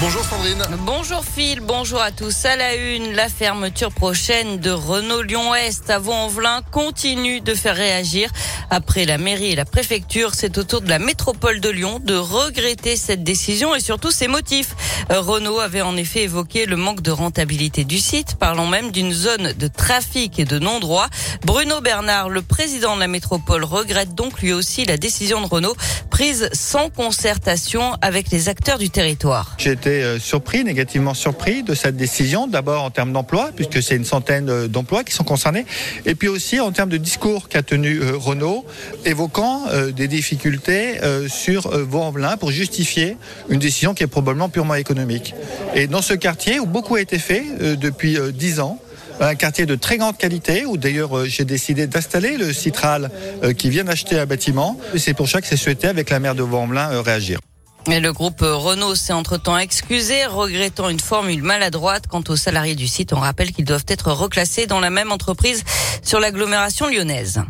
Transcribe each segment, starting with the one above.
Bonjour Sandrine. Bonjour Phil, bonjour à tous. À la une, la fermeture prochaine de Renault Lyon-Est à Vaux-en-Velin continue de faire réagir. Après la mairie et la préfecture, c'est au tour de la métropole de Lyon de regretter cette décision et surtout ses motifs. Renault avait en effet évoqué le manque de rentabilité du site, parlant même d'une zone de trafic et de non-droit. Bruno Bernard, le président de la métropole, regrette donc lui aussi la décision de Renault prise sans concertation avec les acteurs du territoire. Euh, surpris, négativement surpris de cette décision, d'abord en termes d'emploi, puisque c'est une centaine euh, d'emplois qui sont concernés, et puis aussi en termes de discours qu'a tenu euh, Renault, évoquant des difficultés sur Vaux-en-Velin pour justifier une décision qui est probablement purement économique. Et dans ce quartier où beaucoup a été fait depuis dix ans, un quartier de très grande qualité où d'ailleurs j'ai décidé d'installer le Citral qui vient d'acheter un bâtiment. C'est pour ça que c'est souhaité avec la maire de Vaux-en-Velin réagir. Et le groupe Renault s'est entre-temps excusé, regrettant une formule maladroite. Quant aux salariés du site, on rappelle qu'ils doivent être reclassés dans la même entreprise sur l'agglomération lyonnaise.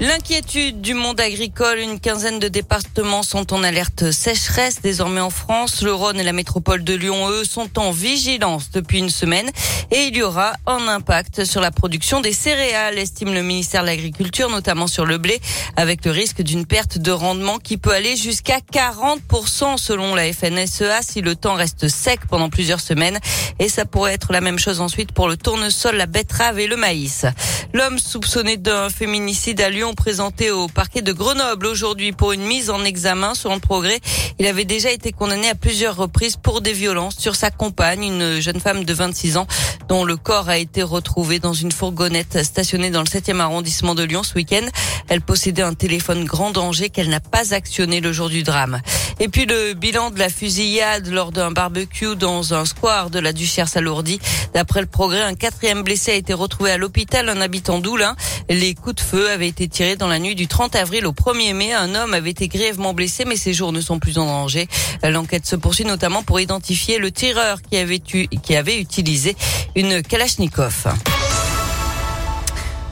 L'inquiétude du monde agricole, une quinzaine de départements sont en alerte sécheresse désormais en France. Le Rhône et la métropole de Lyon, eux, sont en vigilance depuis une semaine et il y aura un impact sur la production des céréales, estime le ministère de l'Agriculture, notamment sur le blé, avec le risque d'une perte de rendement qui peut aller jusqu'à 40% selon la FNSEA si le temps reste sec pendant plusieurs semaines. Et ça pourrait être la même chose ensuite pour le tournesol, la betterave et le maïs. L'homme soupçonné d'un féminicide à Lyon présenté au parquet de Grenoble aujourd'hui pour une mise en examen selon le progrès. Il avait déjà été condamné à plusieurs reprises pour des violences sur sa compagne, une jeune femme de 26 ans dont le corps a été retrouvé dans une fourgonnette stationnée dans le 7e arrondissement de Lyon ce week-end. Elle possédait un téléphone grand danger qu'elle n'a pas actionné le jour du drame. Et puis le bilan de la fusillade lors d'un barbecue dans un square de la Duchère s'alourdit. D'après le progrès, un quatrième blessé a été retrouvé à l'hôpital, un habitant d'Oulin. Les coups de feu avaient été tirés dans la nuit du 30 avril au 1er mai. Un homme avait été grièvement blessé, mais ses jours ne sont plus en danger. L'enquête se poursuit notamment pour identifier le tireur qui avait, qui avait utilisé une Kalachnikov.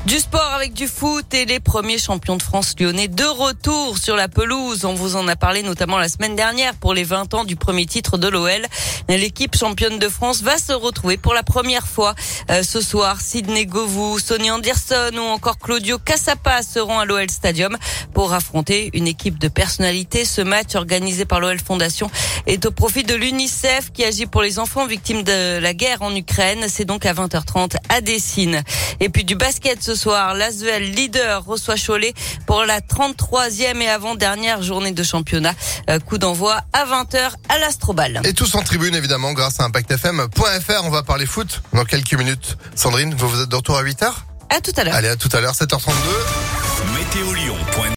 Du sport avec du foot et les premiers champions de France lyonnais de retour sur la pelouse. On vous en a parlé notamment la semaine dernière pour les 20 ans du premier titre de l'OL. L'équipe championne de France va se retrouver pour la première fois euh, ce soir. Sidney Govou, Sonny Anderson ou encore Claudio Cassapa seront à l'OL Stadium pour affronter une équipe de personnalités. Ce match organisé par l'OL Fondation est au profit de l'UNICEF qui agit pour les enfants victimes de la guerre en Ukraine. C'est donc à 20h30 à Dessine. Et puis du basket soir, l'Asvel leader reçoit Cholet pour la 33e et avant-dernière journée de championnat. Euh, coup d'envoi à 20h à l'Astrobal. Et tous en tribune évidemment grâce à ImpactFM.fr. On va parler foot dans quelques minutes. Sandrine, vous, vous êtes de retour à 8h À tout à l'heure. Allez, à tout à l'heure, 7h32.